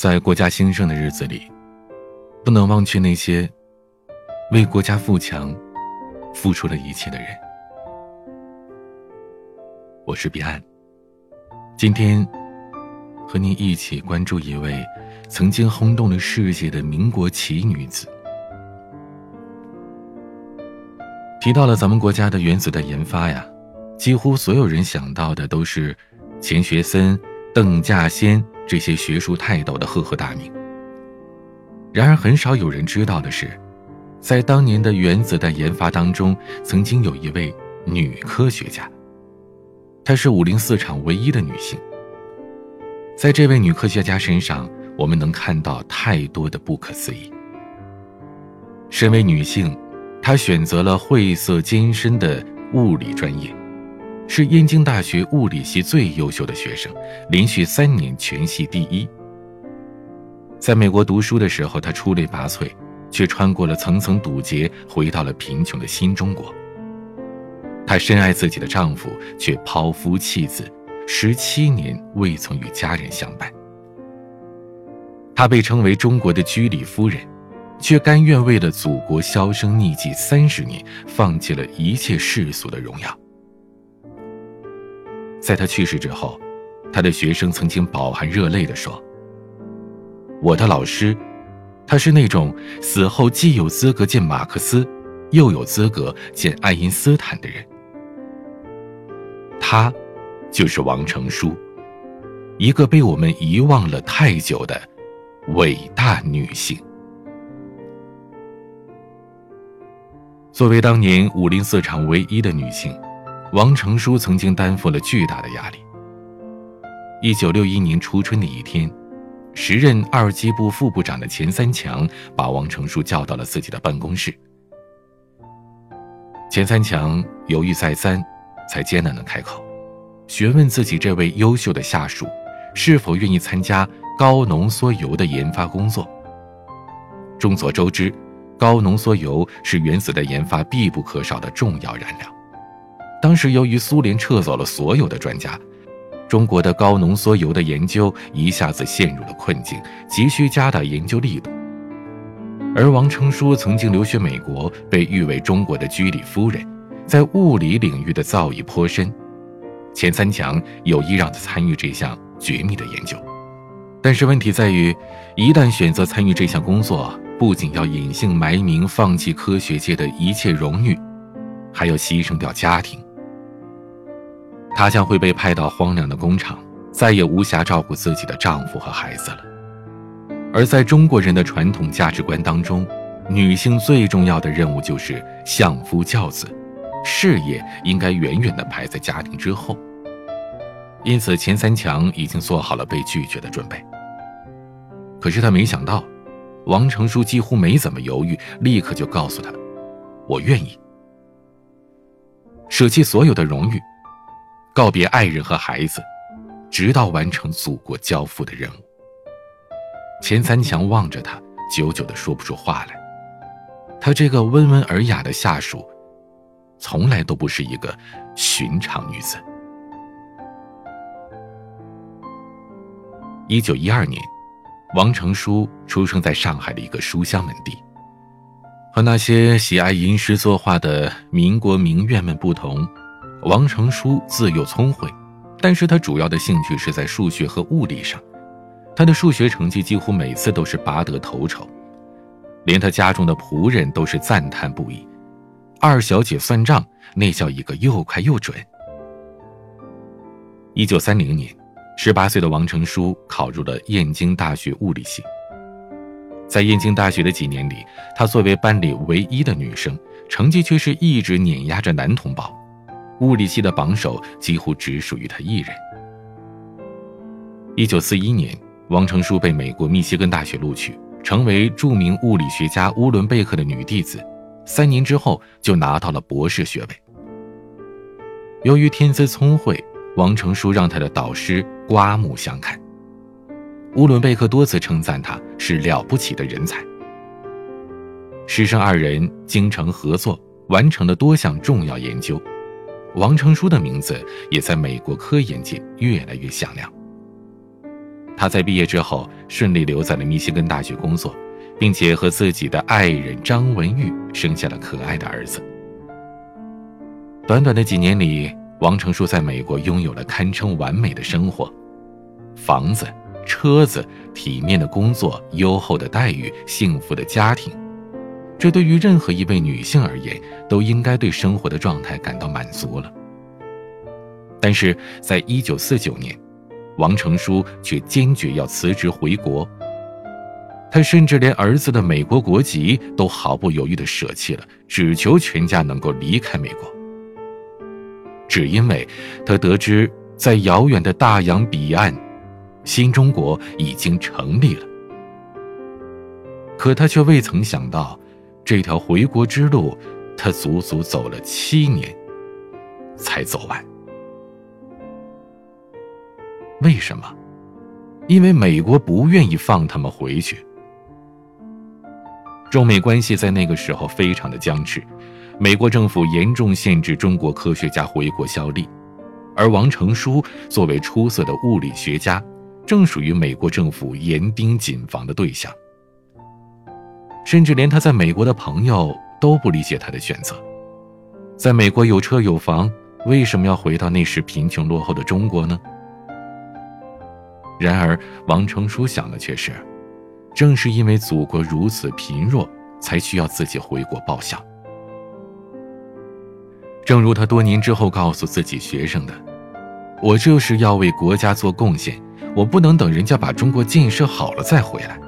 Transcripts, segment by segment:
在国家兴盛的日子里，不能忘却那些为国家富强付出了一切的人。我是彼岸，今天和您一起关注一位曾经轰动了世界的民国奇女子。提到了咱们国家的原子弹研发呀，几乎所有人想到的都是钱学森、邓稼先这些学术泰斗的赫赫大名。然而，很少有人知道的是，在当年的原子弹研发当中，曾经有一位女科学家。她是五零四厂唯一的女性。在这位女科学家身上，我们能看到太多的不可思议。身为女性。她选择了晦涩艰深的物理专业，是燕京大学物理系最优秀的学生，连续三年全系第一。在美国读书的时候，他出类拔萃，却穿过了层层堵截，回到了贫穷的新中国。她深爱自己的丈夫，却抛夫弃子，十七年未曾与家人相伴。她被称为中国的居里夫人。却甘愿为了祖国销声匿迹三十年，放弃了一切世俗的荣耀。在他去世之后，他的学生曾经饱含热泪地说：“我的老师，他是那种死后既有资格见马克思，又有资格见爱因斯坦的人。他，就是王成书，一个被我们遗忘了太久的伟大女性。”作为当年五零四厂唯一的女性，王成书曾经担负了巨大的压力。一九六一年初春的一天，时任二机部副部长的钱三强把王成书叫到了自己的办公室。钱三强犹豫再三，才艰难的开口，询问自己这位优秀的下属是否愿意参加高浓缩铀的研发工作。众所周知。高浓缩铀是原子弹研发必不可少的重要燃料。当时由于苏联撤走了所有的专家，中国的高浓缩铀的研究一下子陷入了困境，急需加大研究力度。而王成书曾经留学美国，被誉为中国的居里夫人，在物理领域的造诣颇深。钱三强有意让他参与这项绝密的研究，但是问题在于，一旦选择参与这项工作，不仅要隐姓埋名，放弃科学界的一切荣誉，还要牺牲掉家庭。她将会被派到荒凉的工厂，再也无暇照顾自己的丈夫和孩子了。而在中国人的传统价值观当中，女性最重要的任务就是相夫教子，事业应该远远的排在家庭之后。因此，钱三强已经做好了被拒绝的准备。可是他没想到。王成书几乎没怎么犹豫，立刻就告诉他：“我愿意舍弃所有的荣誉，告别爱人和孩子，直到完成祖国交付的任务。”钱三强望着他，久久的说不出话来。他这个温文尔雅的下属，从来都不是一个寻常女子。一九一二年。王成书出生在上海的一个书香门第，和那些喜爱吟诗作画的民国名媛们不同，王成书自幼聪慧，但是他主要的兴趣是在数学和物理上，他的数学成绩几乎每次都是拔得头筹，连他家中的仆人都是赞叹不已。二小姐算账那叫一个又快又准。一九三零年。十八岁的王成书考入了燕京大学物理系。在燕京大学的几年里，她作为班里唯一的女生，成绩却是一直碾压着男同胞，物理系的榜首几乎只属于他一人。一九四一年，王成书被美国密歇根大学录取，成为著名物理学家乌伦贝克的女弟子。三年之后，就拿到了博士学位。由于天资聪慧。王成书让他的导师刮目相看。乌伦贝克多次称赞他是了不起的人才。师生二人精诚合作，完成了多项重要研究。王成书的名字也在美国科研界越来越响亮。他在毕业之后顺利留在了密歇根大学工作，并且和自己的爱人张文玉生下了可爱的儿子。短短的几年里，王成书在美国拥有了堪称完美的生活：房子、车子、体面的工作、优厚的待遇、幸福的家庭。这对于任何一位女性而言，都应该对生活的状态感到满足了。但是，在一九四九年，王成书却坚决要辞职回国。他甚至连儿子的美国国籍都毫不犹豫地舍弃了，只求全家能够离开美国。只因为他得知，在遥远的大洋彼岸，新中国已经成立了。可他却未曾想到。这条回国之路，他足足走了七年，才走完。为什么？因为美国不愿意放他们回去。中美关系在那个时候非常的僵持，美国政府严重限制中国科学家回国效力，而王成书作为出色的物理学家，正属于美国政府严盯谨防的对象。甚至连他在美国的朋友都不理解他的选择，在美国有车有房，为什么要回到那时贫穷落后的中国呢？然而，王成书想的却是，正是因为祖国如此贫弱，才需要自己回国报效。正如他多年之后告诉自己学生的：“我就是要为国家做贡献，我不能等人家把中国建设好了再回来。”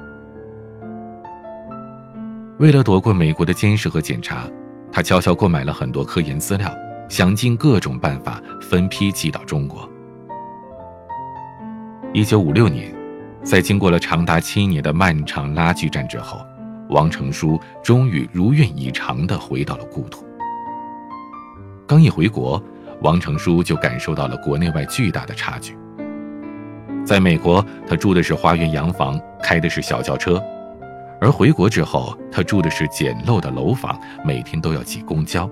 为了躲过美国的监视和检查，他悄悄购买了很多科研资料，想尽各种办法分批寄到中国。一九五六年，在经过了长达七年的漫长拉锯战之后，王成书终于如愿以偿地回到了故土。刚一回国，王成书就感受到了国内外巨大的差距。在美国，他住的是花园洋房，开的是小轿车。而回国之后，他住的是简陋的楼房，每天都要挤公交。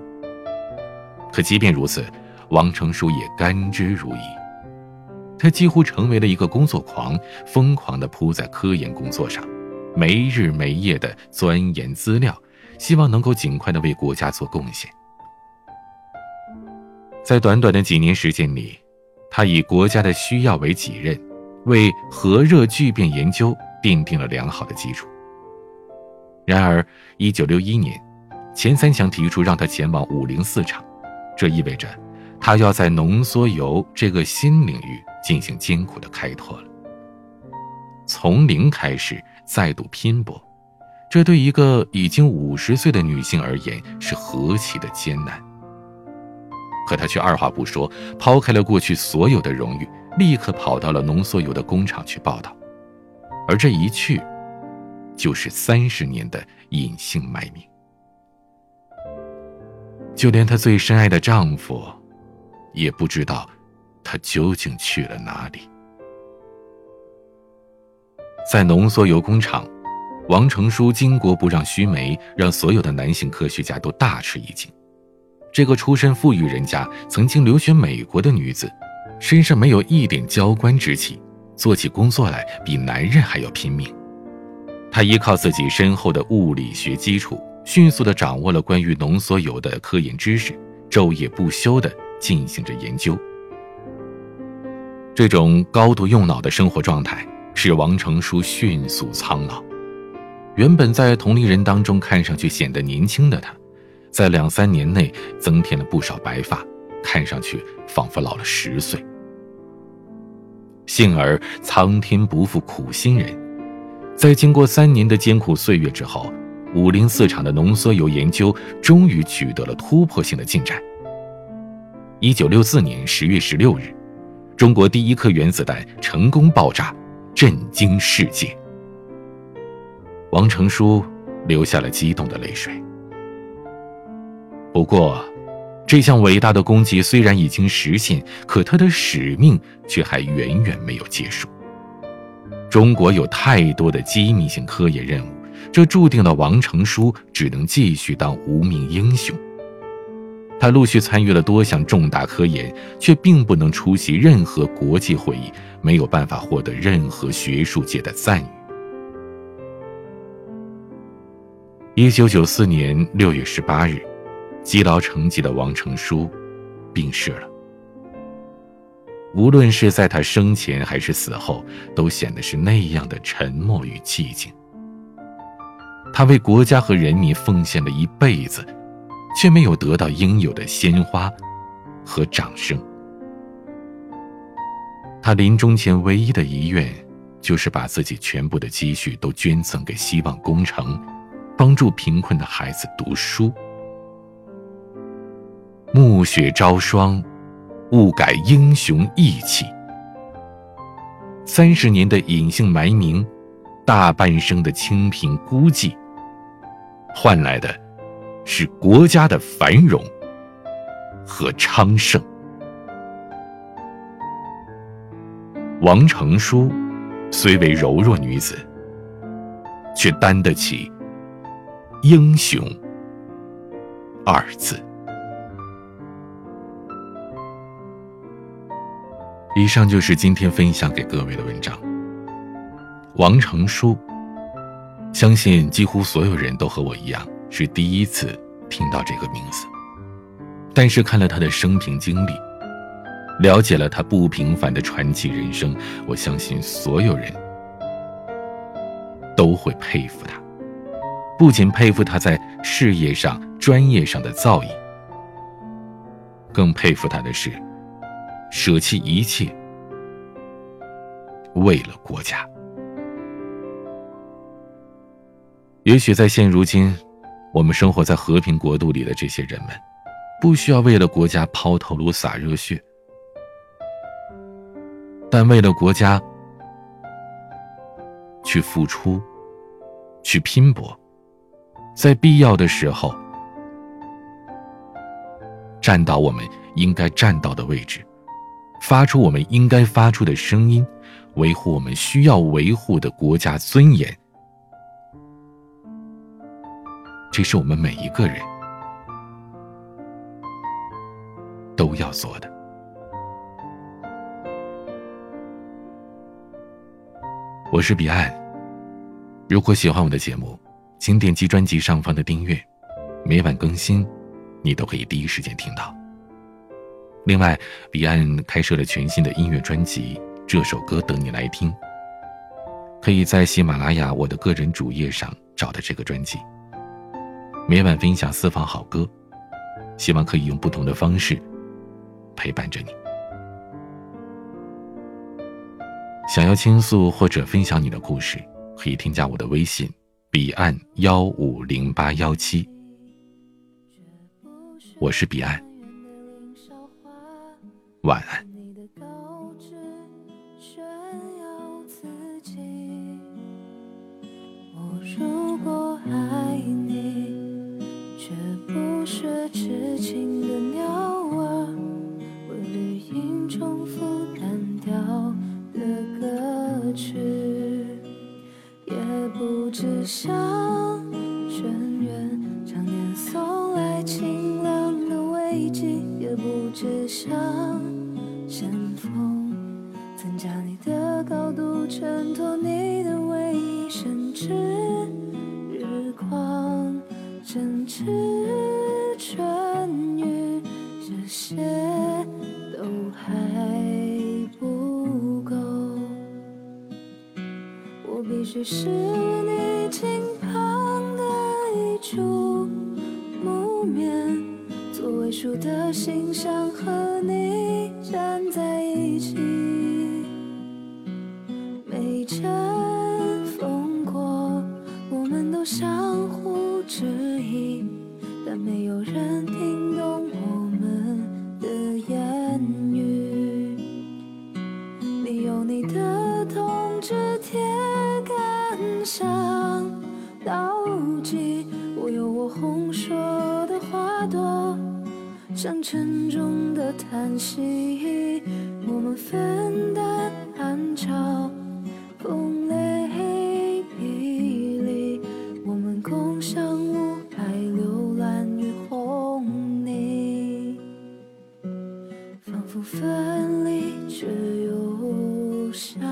可即便如此，王成书也甘之如饴。他几乎成为了一个工作狂，疯狂地扑在科研工作上，没日没夜地钻研资料，希望能够尽快地为国家做贡献。在短短的几年时间里，他以国家的需要为己任，为核热聚变研究奠定了良好的基础。然而，一九六一年，钱三强提出让他前往五零四厂，这意味着他要在浓缩铀这个新领域进行艰苦的开拓了。从零开始，再度拼搏，这对一个已经五十岁的女性而言是何其的艰难。可她却二话不说，抛开了过去所有的荣誉，立刻跑到了浓缩铀的工厂去报道，而这一去。就是三十年的隐姓埋名，就连她最深爱的丈夫，也不知道她究竟去了哪里。在浓缩铀工厂，王成书巾帼不让须眉，让所有的男性科学家都大吃一惊。这个出身富裕人家、曾经留学美国的女子，身上没有一点娇惯之气，做起工作来比男人还要拼命。他依靠自己深厚的物理学基础，迅速地掌握了关于浓缩铀的科研知识，昼夜不休地进行着研究。这种高度用脑的生活状态，使王成书迅速苍老。原本在同龄人当中看上去显得年轻的他，在两三年内增添了不少白发，看上去仿佛老了十岁。幸而苍天不负苦心人。在经过三年的艰苦岁月之后，五零四厂的浓缩铀研究终于取得了突破性的进展。一九六四年十月十六日，中国第一颗原子弹成功爆炸，震惊世界。王成书流下了激动的泪水。不过，这项伟大的功绩虽然已经实现，可他的使命却还远远没有结束。中国有太多的机密性科研任务，这注定了王成书只能继续当无名英雄。他陆续参与了多项重大科研，却并不能出席任何国际会议，没有办法获得任何学术界的赞誉。一九九四年六月十八日，积劳成疾的王成书病逝了。无论是在他生前还是死后，都显得是那样的沉默与寂静。他为国家和人民奉献了一辈子。却没有得到应有的鲜花和掌声。他临终前唯一的遗愿，就是把自己全部的积蓄都捐赠给希望工程，帮助贫困的孩子读书。暮雪朝霜，勿改英雄义气。三十年的隐姓埋名，大半生的清贫孤寂，换来的。是国家的繁荣和昌盛。王成书虽为柔弱女子，却担得起“英雄”二字。以上就是今天分享给各位的文章。王成书，相信几乎所有人都和我一样。是第一次听到这个名字，但是看了他的生平经历，了解了他不平凡的传奇人生，我相信所有人都会佩服他。不仅佩服他在事业上、专业上的造诣，更佩服他的是舍弃一切，为了国家。也许在现如今。我们生活在和平国度里的这些人们，不需要为了国家抛头颅洒热血，但为了国家去付出、去拼搏，在必要的时候站到我们应该站到的位置，发出我们应该发出的声音，维护我们需要维护的国家尊严。这是我们每一个人都要做的。我是彼岸，如果喜欢我的节目，请点击专辑上方的订阅，每晚更新，你都可以第一时间听到。另外，彼岸开设了全新的音乐专辑《这首歌等你来听》，可以在喜马拉雅我的个人主页上找到这个专辑。每晚分享私房好歌，希望可以用不同的方式陪伴着你。想要倾诉或者分享你的故事，可以添加我的微信：彼岸幺五零八幺七。我是彼岸，晚安。如果爱你，却不是痴情只是沉重的叹息，我们分担寒潮风雷雨里，我们共享无爱流岚与红泥，仿佛分离却又相。